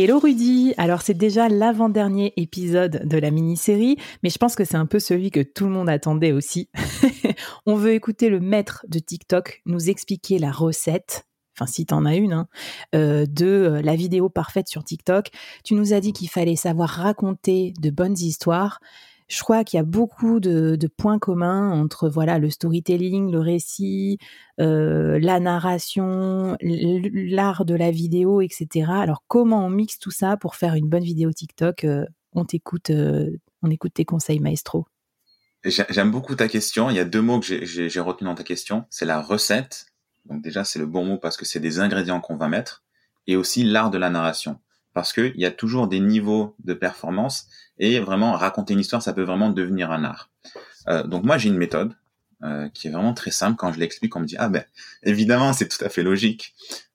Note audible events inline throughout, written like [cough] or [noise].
Hello Rudy Alors c'est déjà l'avant-dernier épisode de la mini-série, mais je pense que c'est un peu celui que tout le monde attendait aussi. [laughs] On veut écouter le maître de TikTok nous expliquer la recette, enfin si t'en as une, hein, euh, de euh, la vidéo parfaite sur TikTok. Tu nous as dit qu'il fallait savoir raconter de bonnes histoires, je crois qu'il y a beaucoup de, points communs entre voilà le storytelling, le récit, euh, la narration, l'art de la vidéo, etc. Alors comment on mixe tout ça pour faire une bonne vidéo TikTok euh, On t'écoute, euh, on écoute tes conseils, maestro. J'aime beaucoup ta question. Il y a deux mots que j'ai retenu dans ta question. C'est la recette. Donc déjà, c'est le bon mot parce que c'est des ingrédients qu'on va mettre. Et aussi l'art de la narration parce qu'il y a toujours des niveaux de performance et vraiment raconter une histoire, ça peut vraiment devenir un art. Euh, donc moi j'ai une méthode euh, qui est vraiment très simple. Quand je l'explique, on me dit ah ben évidemment c'est tout à fait logique.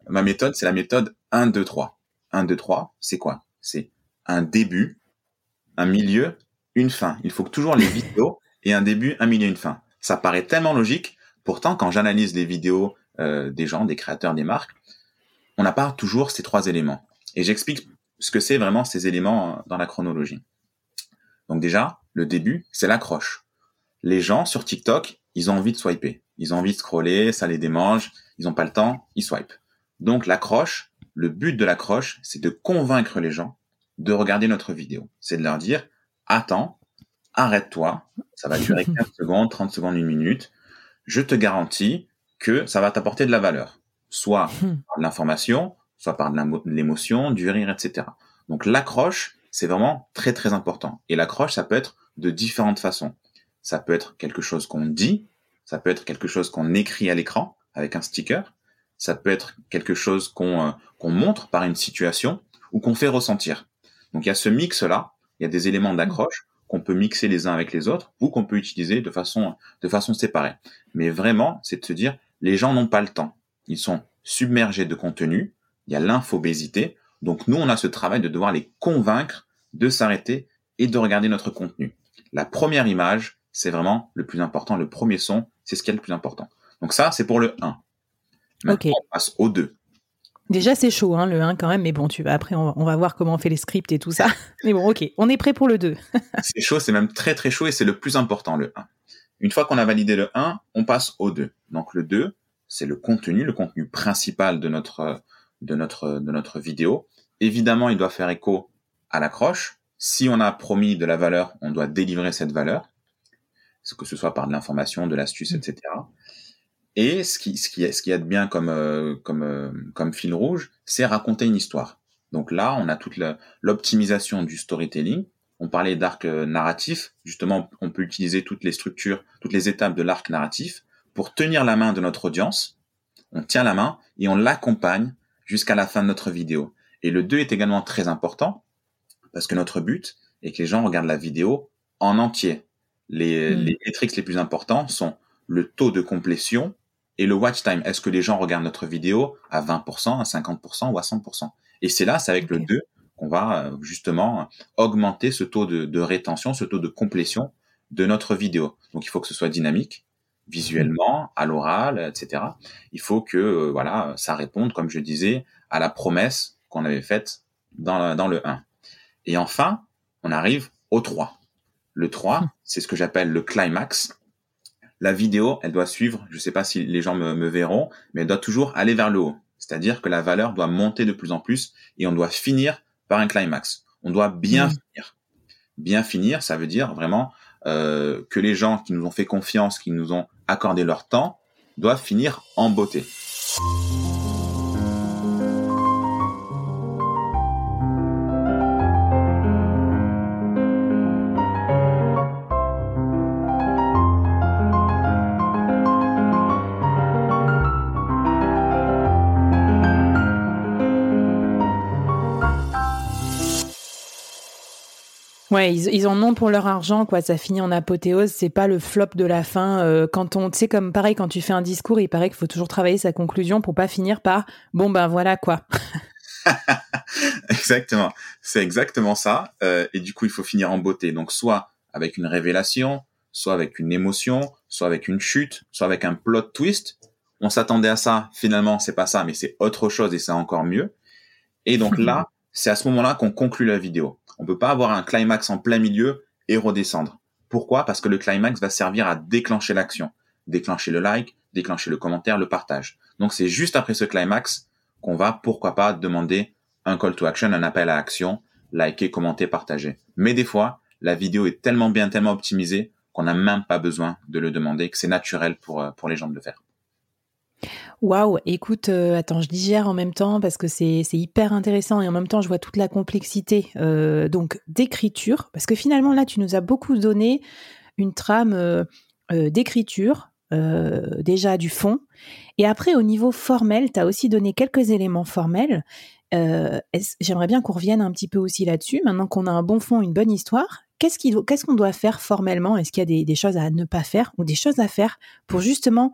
Ma méthode c'est la méthode 1 2 3. 1 2 3, c'est quoi? C'est un début, un milieu, une fin. Il faut toujours les vidéos aient un début, un milieu, une fin. Ça paraît tellement logique. Pourtant, quand j'analyse les vidéos euh, des gens, des créateurs, des marques, on n'a pas toujours ces trois éléments. Et j'explique ce que c'est vraiment ces éléments euh, dans la chronologie. Donc déjà, le début, c'est l'accroche. Les gens sur TikTok, ils ont envie de swiper. Ils ont envie de scroller, ça les démange, ils n'ont pas le temps, ils swipent. Donc l'accroche, le but de l'accroche, c'est de convaincre les gens de regarder notre vidéo. C'est de leur dire, attends, arrête-toi, ça va durer [laughs] 15 secondes, 30 secondes, une minute. Je te garantis que ça va t'apporter de la valeur. Soit [laughs] de l'information, soit par de l'émotion, du rire, etc. Donc l'accroche, c'est vraiment très très important. Et l'accroche, ça peut être de différentes façons. Ça peut être quelque chose qu'on dit, ça peut être quelque chose qu'on écrit à l'écran avec un sticker, ça peut être quelque chose qu'on euh, qu'on montre par une situation ou qu'on fait ressentir. Donc il y a ce mix-là, il y a des éléments d'accroche qu'on peut mixer les uns avec les autres ou qu'on peut utiliser de façon, de façon séparée. Mais vraiment, c'est de se dire, les gens n'ont pas le temps. Ils sont submergés de contenu, il y a l'infobésité. Donc nous, on a ce travail de devoir les convaincre de s'arrêter et de regarder notre contenu. La première image, c'est vraiment le plus important. Le premier son, c'est ce qui est le plus important. Donc ça, c'est pour le 1. Maintenant, on passe au 2. Déjà, c'est chaud, hein, le 1 quand même, mais bon, tu vas, après, on va, voir comment on fait les scripts et tout ça. [laughs] mais bon, ok, on est prêt pour le 2. [laughs] c'est chaud, c'est même très très chaud et c'est le plus important, le 1. Une fois qu'on a validé le 1, on passe au 2. Donc le 2, c'est le contenu, le contenu principal de notre, de notre, de notre vidéo. Évidemment, il doit faire écho à l'accroche. Si on a promis de la valeur, on doit délivrer cette valeur, que ce soit par de l'information, de l'astuce, etc. Et ce qui, ce qui, ce qui a de bien comme, euh, comme, euh, comme fil rouge, c'est raconter une histoire. Donc là, on a toute l'optimisation du storytelling. On parlait d'arc euh, narratif. Justement, on peut utiliser toutes les structures, toutes les étapes de l'arc narratif pour tenir la main de notre audience. On tient la main et on l'accompagne jusqu'à la fin de notre vidéo. Et le 2 est également très important parce que notre but est que les gens regardent la vidéo en entier. Les, hmm. les métriques les plus importants sont le taux de complétion et le watch time. Est-ce que les gens regardent notre vidéo à 20%, à 50% ou à 100% Et c'est là, c'est avec le 2 qu'on va euh, justement augmenter ce taux de, de, rétention, ce taux de complétion de notre vidéo. Donc il faut que ce soit dynamique, visuellement, à l'oral, etc. Il faut que euh, voilà, ça réponde, comme je disais, à la promesse qu'on avait faite dans, dans le 1. Et enfin, on arrive au 3. Le 3, hmm. c'est ce que j'appelle le climax. la vidéo, elle doit suivre, je sais pas si les gens me, verront, mais elle doit toujours aller vers le haut. C'est-à-dire que la valeur doit monter de plus en plus et on doit finir par un climax. On doit bien finir. Bien finir, ça veut dire vraiment euh, que les gens qui nous ont fait confiance, qui nous ont accordé leur temps, doivent finir en beauté. Ouais, ils, en ont pour leur argent, quoi. Ça finit en apothéose. C'est pas le flop de la fin. Euh, quand on, tu sais, comme pareil, quand tu fais un discours, il paraît qu'il faut toujours travailler sa conclusion pour pas finir par bon ben voilà quoi. [laughs] exactement. C'est exactement ça. Euh, et du coup, il faut finir en beauté. Donc, soit avec une révélation, soit avec une émotion, soit avec une chute, soit avec un plot twist. On s'attendait à ça. Finalement, c'est pas ça, mais c'est autre chose et c'est encore mieux. Et donc [laughs] là, c'est à ce moment-là qu'on conclut la vidéo. On peut pas avoir un climax en plein milieu et redescendre. Pourquoi? Parce que le climax va servir à déclencher l'action, déclencher le like, déclencher le commentaire, le partage. Donc c'est juste après ce climax qu'on va, pourquoi pas, demander un call to action, un appel à action, liker, commenter, partager. Mais des fois, la vidéo est tellement bien, tellement optimisée qu'on n'a même pas besoin de le demander, que c'est naturel pour, euh, pour les gens de le faire. Waouh, écoute, euh, attends, je digère en même temps parce que c'est hyper intéressant et en même temps je vois toute la complexité euh, donc d'écriture parce que finalement là tu nous as beaucoup donné une trame euh, d'écriture déjà du fond et après au niveau formel tu as aussi donné quelques éléments formels. J'aimerais bien qu'on revienne un petit peu aussi là-dessus maintenant qu'on a un bon fond, une bonne histoire. Qu'est-ce qu'on doit faire formellement? Est-ce qu'il y a des, des, choses à ne pas faire ou des choses à faire pour justement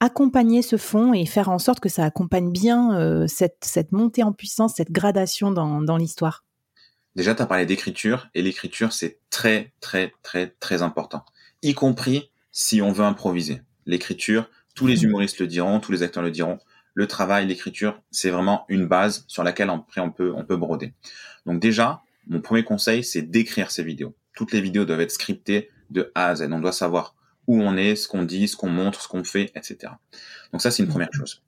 accompagner ce fond et faire en sorte que ça accompagne bien euh, cette, cette, montée en puissance, cette gradation dans, dans l'histoire Déjà, tu as parlé d'écriture, et l'écriture, c'est très, très, très, très important, y compris si on veut improviser. L'écriture, tous les mmh. humoristes le diront, tous les acteurs le diront, le travail, l'écriture, c'est vraiment une base sur laquelle après on peut, on peut broder. Donc déjà, mon premier conseil, c'est d'écrire ces vidéos. Toutes les vidéos doivent être scriptées de A à Z. On doit savoir où on est, ce qu'on dit, ce qu'on montre, ce qu'on fait, etc. Donc ça, c'est une première chose.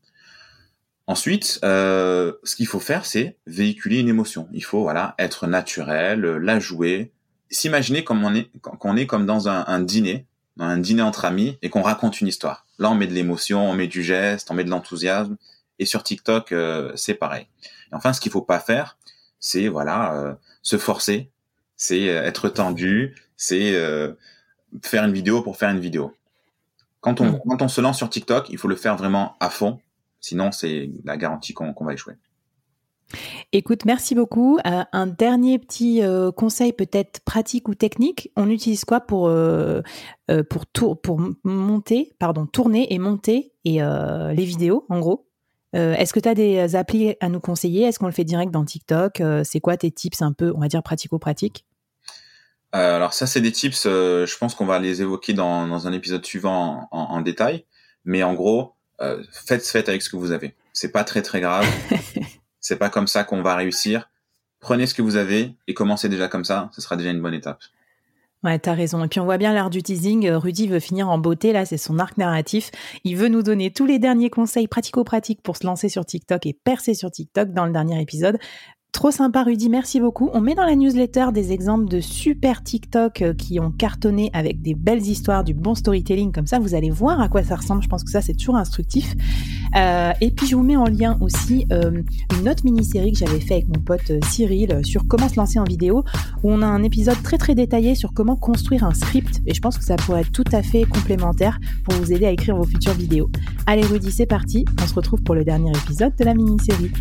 Ensuite, euh, ce qu'il faut faire, c'est véhiculer une émotion. Il faut voilà être naturel, la jouer, s'imaginer comme on est, qu'on est comme dans un, dîner, dans un dîner entre amis, et qu'on raconte une histoire. Là, on met de l'émotion, on met du geste, on met de l'enthousiasme. Et sur TikTok, euh, c'est pareil. Enfin, ce qu'il faut pas faire, c'est voilà euh, se forcer, c'est être tendu, c'est faire une vidéo pour faire une vidéo. Quand on, mm. quand on se lance sur TikTok, il faut le faire vraiment à fond. Sinon, c'est la garantie qu'on va échouer. Écoute, merci beaucoup. Euh, un dernier petit euh, conseil peut-être pratique ou technique. On utilise quoi pour, euh, pour, tour, pour monter, pardon, tourner et monter et, les vidéos, en gros? Est-ce que tu as des applis à nous conseiller? Est-ce qu'on le fait direct dans TikTok? C'est quoi tes tips un peu, on va dire, pratico-pratiques? Euh, alors ça, c'est des tips, euh, je pense qu'on va les évoquer dans, dans un épisode suivant en, en, détail. Mais en gros, euh, faites, faites avec ce que vous avez. C'est pas très très grave. [laughs] c'est pas comme ça qu'on va réussir. Prenez ce que vous avez et commencez déjà comme ça. Ce sera déjà une bonne étape. Ouais, t'as raison. Et puis on voit bien l'art du teasing. Rudy veut finir en beauté. Là, c'est son arc narratif. Il veut nous donner tous les derniers conseils pratico-pratiques pour se lancer sur TikTok et percer sur TikTok dans le dernier épisode. Trop sympa Rudy, merci beaucoup. On met dans la newsletter des exemples de super TikTok euh, qui ont cartonné avec des belles histoires, du bon storytelling, comme ça vous allez voir à quoi ça ressemble. Je pense que ça c'est toujours instructif. Euh, et puis je vous mets en lien aussi euh, une autre mini-série que j'avais fait avec mon pote Cyril sur comment se lancer en vidéo, où on a un épisode très très détaillé sur comment construire un script. Et je pense que ça pourrait être tout à fait complémentaire pour vous aider à écrire vos futures vidéos. Allez Rudy, c'est parti. On se retrouve pour le dernier épisode de la mini-série.